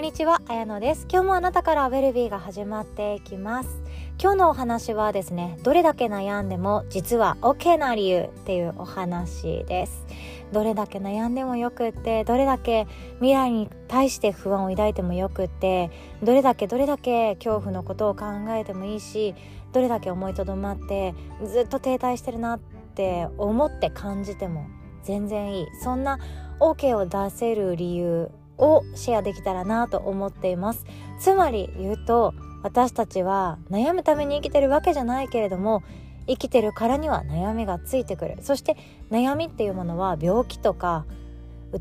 んにちは、あやのです。今日もあなたからウェルビーが始まっていきます。今日のお話はですね、どれだけ悩んでも実は OK な理由っていうお話です。どれだけ悩んでもよくって、どれだけ未来に対して不安を抱いてもよくって、どれだけどれだけ恐怖のことを考えてもいいし、どれだけ思いとどまってずっと停滞してるなって思って感じても全然いい。そんな OK を出せる理由をシェアできたらなと思っています。つまり言うと私たちは悩むために生きてるわけじゃないけれども生きてるからには悩みがついてくる。そして悩みっていうものは病気とか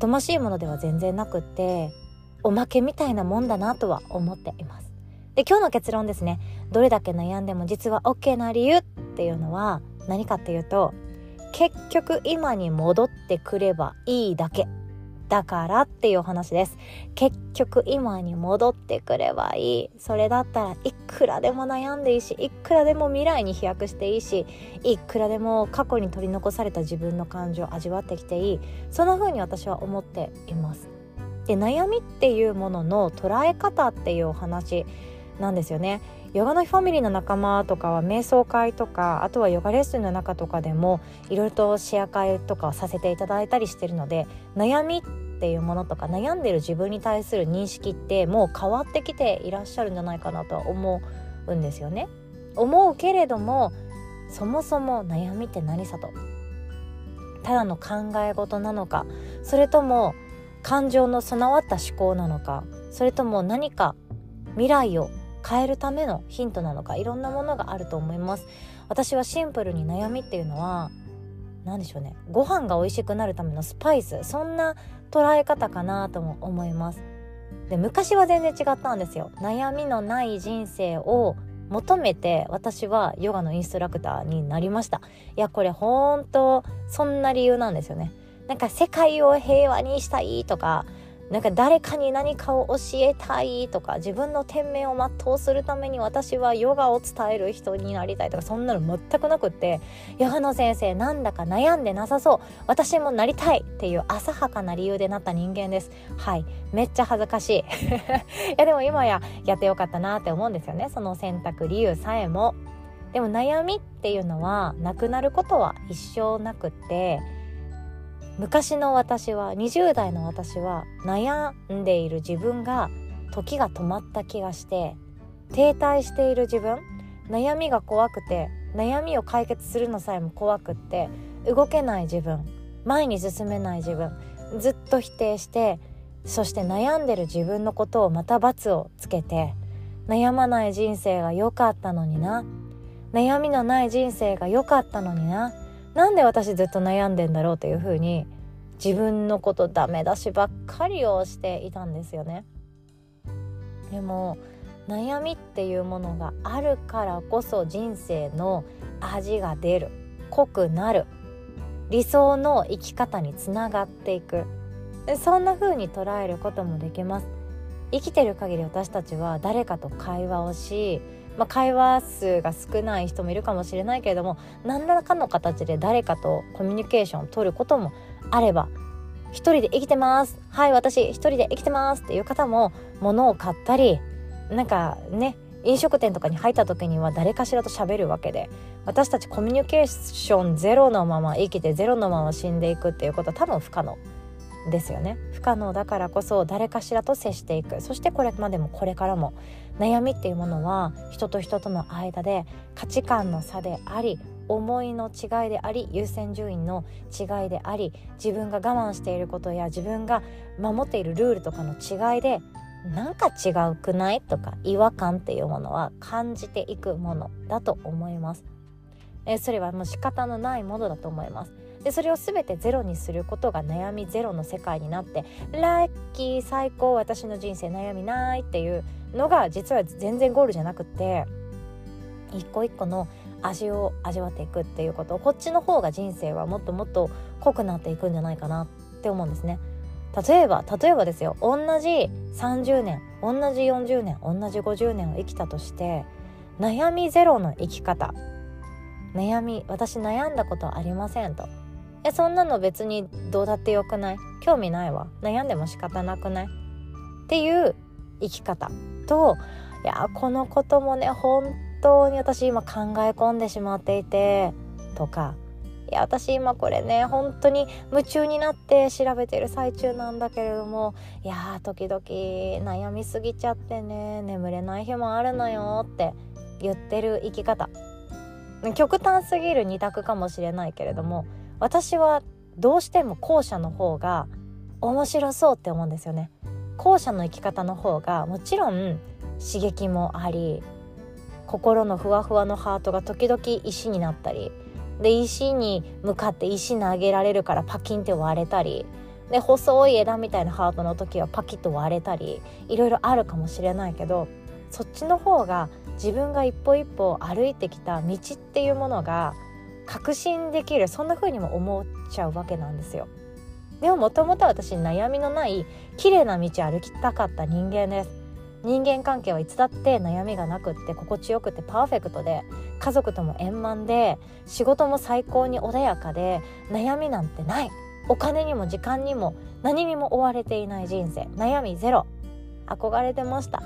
疎ましいものでは全然なくっておまけみたいなもんだなとは思っています。で今日の結論ですね。どれだけ悩んでも実は OK な理由っていうのは何かっていうと結局今に戻ってくればいいだけ。だからっていう話です。結局今に戻ってくればいい。それだったらいくらでも悩んでいいしいくらでも未来に飛躍していいしいくらでも過去に取り残された自分の感情を味わってきていい。そんな風に私は思っています。で悩みっていうものの捉え方っていうお話なんですよね。ヨガのファミリーの仲間とかは瞑想会とかあとはヨガレッスンの中とかでもいろいろとシェア会とかさせていただいたりしてるので悩みっていうものとか悩んでる自分に対する認識ってもう変わってきていらっしゃるんじゃないかなとは思うんですよね。思うけれどもそもそも悩みって何さとただの考え事なのかそれとも感情の備わった思考なのかそれとも何か未来を変えるためのヒントなのかいろんなものがあると思います。私はシンプルに悩みっていうのは何でしょうね。ご飯が美味しくなるためのスパイス。そんな捉え方かなとも思います。で昔は全然違ったんですよ。悩みのない人生を求めて私はヨガのインストラクターになりました。いやこれ本当そんな理由なんですよね。なんか世界を平和にしたいとかなんか誰かに何かを教えたいとか自分の天命を全うするために私はヨガを伝える人になりたいとかそんなの全くなくってヨガの先生なんだか悩んでなさそう。私もなりたいっていう浅はかな理由でなった人間です。はい。めっちゃ恥ずかしい。いやでも今ややってよかったなって思うんですよね。その選択理由さえも。でも悩みっていうのはなくなることは一生なくって昔の私は20代の私は悩んでいる自分が時が止まった気がして停滞している自分悩みが怖くて悩みを解決するのさえも怖くって動けない自分前に進めない自分ずっと否定してそして悩んでる自分のことをまた罰をつけて悩まない人生が良かったのにな悩みのない人生が良かったのにななんで私ずっと悩んでんだろうというふうに自分のことダメ出しばっかりをしていたんですよね。でも悩みっていうものがあるからこそ人生の味が出る。濃くなる。理想の生き方につながっていく。そんな風に捉えることもできます。生きてる限り私たちは誰かと会話をしまあ、会話数が少ない人もいるかもしれないけれども何らかの形で誰かとコミュニケーションを取ることもあれば一人で生きてます。はい私一人で生きてますっていう方も物を買ったりなんかね飲食店とかに入った時には誰かしらと喋るわけで私たちコミュニケーションゼロのまま生きてゼロのまま死んでいくっていうことは多分不可能。ですよね不可能だからこそ誰かしらと接していくそしてこれまでもこれからも悩みっていうものは人と人との間で価値観の差であり思いの違いであり優先順位の違いであり自分が我慢していることや自分が守っているルールとかの違いでなんか違うくない？とか違和感っていうものは感じていくものだと思います。えそれはもう仕方のないものだと思います。でそれを全てゼロにすることが悩みゼロの世界になってラッキー最高私の人生悩みないっていうのが実は全然ゴールじゃなくって一個一個の味を味わっていくっていうことこっちの方が人生はもっともっと濃くなっていくんじゃないかなって思うんですね。例えば例えばですよ同じ30年同じ40年同じ50年を生きたとして悩みゼロの生き方悩み私悩んだことありませんとえそんなの別にどうだってよくない？興味ないわ。悩んでも仕方なくない？っていう生き方。といやこのこともね本当に私今考え込んでしまっていてとかいや私今これね本当に夢中になって調べてる最中なんだけれどもいや時々悩みすぎちゃってね眠れない日もあるのよって言ってる生き方。極端すぎる二択かもしれないけれども私はどうしても後者の方が面白そうって思うんですよね。後者の生き方の方がもちろん刺激もあり心のふわふわのハートが時々石になったりで石に向かって石投げられるからパキンって割れたりで細い枝みたいなハートの時はパキッと割れたりいろいろあるかもしれないけどそっちの方が自分が一歩一歩歩いてきた道っていうものが確信できるそんな風にも思っちゃうわけなんですよ。でももともと私悩みのない綺麗な道歩きたかった人間です。人間関係はいつだって悩みがなくって心地よくてパーフェクトで家族とも円満で仕事も最高に穏やかで悩みなんてないお金にも時間にも何にも追われていない人生悩みゼロ憧れてました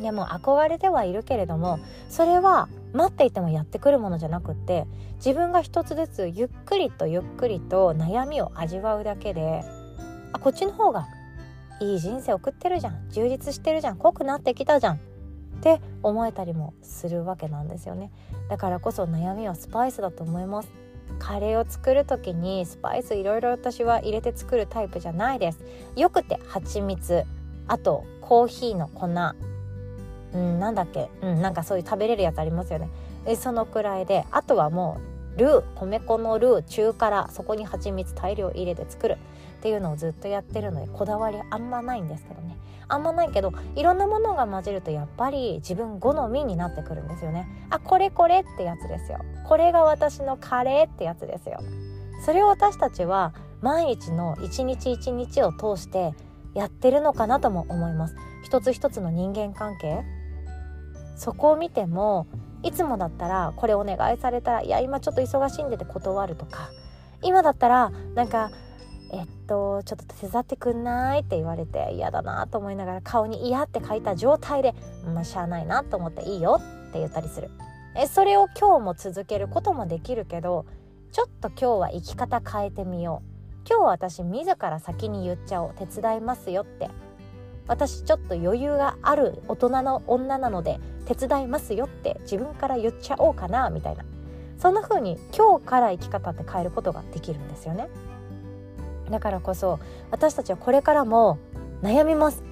でも憧れてはいるけれどもそれは待っていてもやってくるものじゃなくって自分が一つずつゆっくりとゆっくりと悩みを味わうだけであこっちの方がいい人生送ってるじゃん充実してるじゃん濃くなってきたじゃんって思えたりもするわけなんですよね。だからこそ悩みはスパイスだと思います。カレーを作る時にスパイスいろいろ私は入れて作るタイプじゃないです。よくて蜂蜜あとコーヒーの粉うんなんだっけ？うんなんかそういう食べれるやつありますよね。えそのくらいであとはもうルー米粉のルー中辛そこに蜂蜜大量入れて作る。っていうのをずっとやってるのでこだわりあんまないんですけどね。あんまないけどいろんなものが混じるとやっぱり自分好みになってくるんですよね。あこれこれってやつですよ。これが私のカレーってやつですよ。それを私たちは毎日の一日一日を通してやってるのかなとも思います。一つ一つの人間関係。そこを見てもいつもだったらこれお願いされたらいや今ちょっと忙しいんでて断るとか今だったらなんかえっとちょっと手伝ってくんないって言われて嫌だなと思いながら顔に嫌って書いた状態でまあしゃあないなと思っていいよって言ったりする。えそれを今日も続けることもできるけどちょっと今日は生き方変えてみよう。今日は私自ら先に言っちゃおう。手伝いますよって。私ちょっと余裕がある大人の女なので手伝いますよって自分から言っちゃおうかなみたいな。そんな風に今日から生き方って変えることができるんですよね。だからこそ私たちはこれからも悩みます。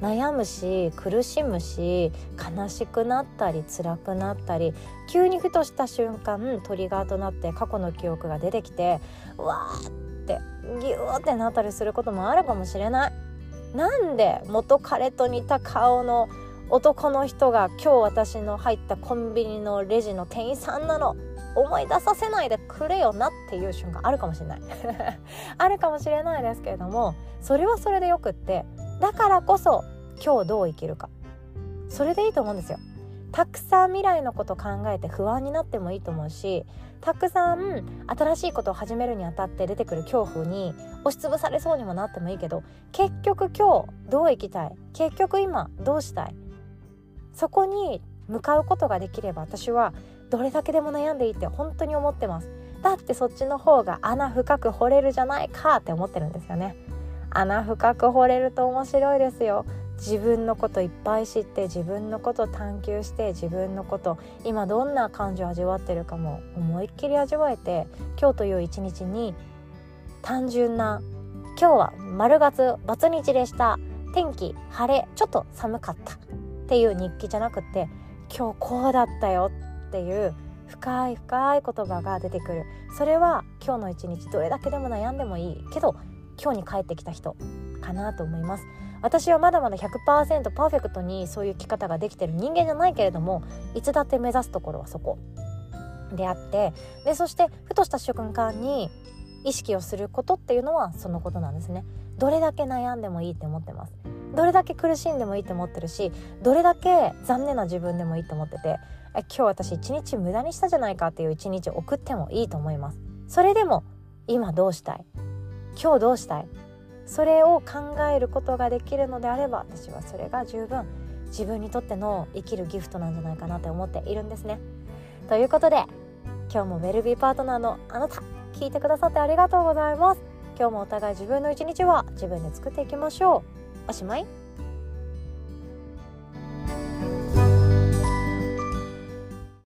悩むし苦しむし悲しくなったり辛くなったり急にふとした瞬間トリガーとなって過去の記憶が出てきてうわーってギューってなったりすることもあるかもしれない。なんで元彼と似た顔の男の人が今日私の入ったコンビニのレジの店員さんなの。思い出させないでくれよなっていう瞬間あるかもしれない。あるかもしれないですけれどもそれはそれでよくってだからこそ今日どう生きるか。それでいいと思うんですよ。たくさん未来のこと考えて不安になってもいいと思うしたくさん新しいことを始めるにあたって出てくる恐怖に押しつぶされそうにもなってもいいけど結局今日どう生きたい？結局今どうしたい？そこに向かうことができれば私はどれだけでも悩んでいいって本当に思ってます。だってそっちの方が穴深く掘れるじゃないかって思ってるんですよね。穴深く掘れると面白いですよ。自分のこといっぱい知って自分のこと探求して自分のこと今どんな感情を味わってるかも思いっきり味わえて今日という一日に単純な今日は丸月バツ日でした。天気晴れちょっと寒かった。っていう日記じゃなくて今日こうだったよっていう深い深い言葉が出てくる。それは今日の一日どれだけでも悩んでもいいけど今日に帰ってきた人かなと思います。私はまだまだ100%パーフェクトにそういう生き方ができてる人間じゃないけれどもいつだって目指すところはそこであってでそしてふとした瞬間に意識をすることっていうのはそのことなんですね。どれだけ悩んでもいいって思ってます。どれだけ苦しんでもいいって思ってるしどれだけ残念な自分でもいいって思っててえ今日私一日無駄にしたじゃないかっていう一日送ってもいいと思います。それでも今どうしたい？今日どうしたい？それを考えることができるのであれば私はそれが十分。自分にとっての生きるギフトなんじゃないかなって思っているんですね。ということで今日もウェルビーパートナーのあなた。聞いてくださってありがとうございます。今日もお互い自分の一日は自分で作っていきましょう。おしまい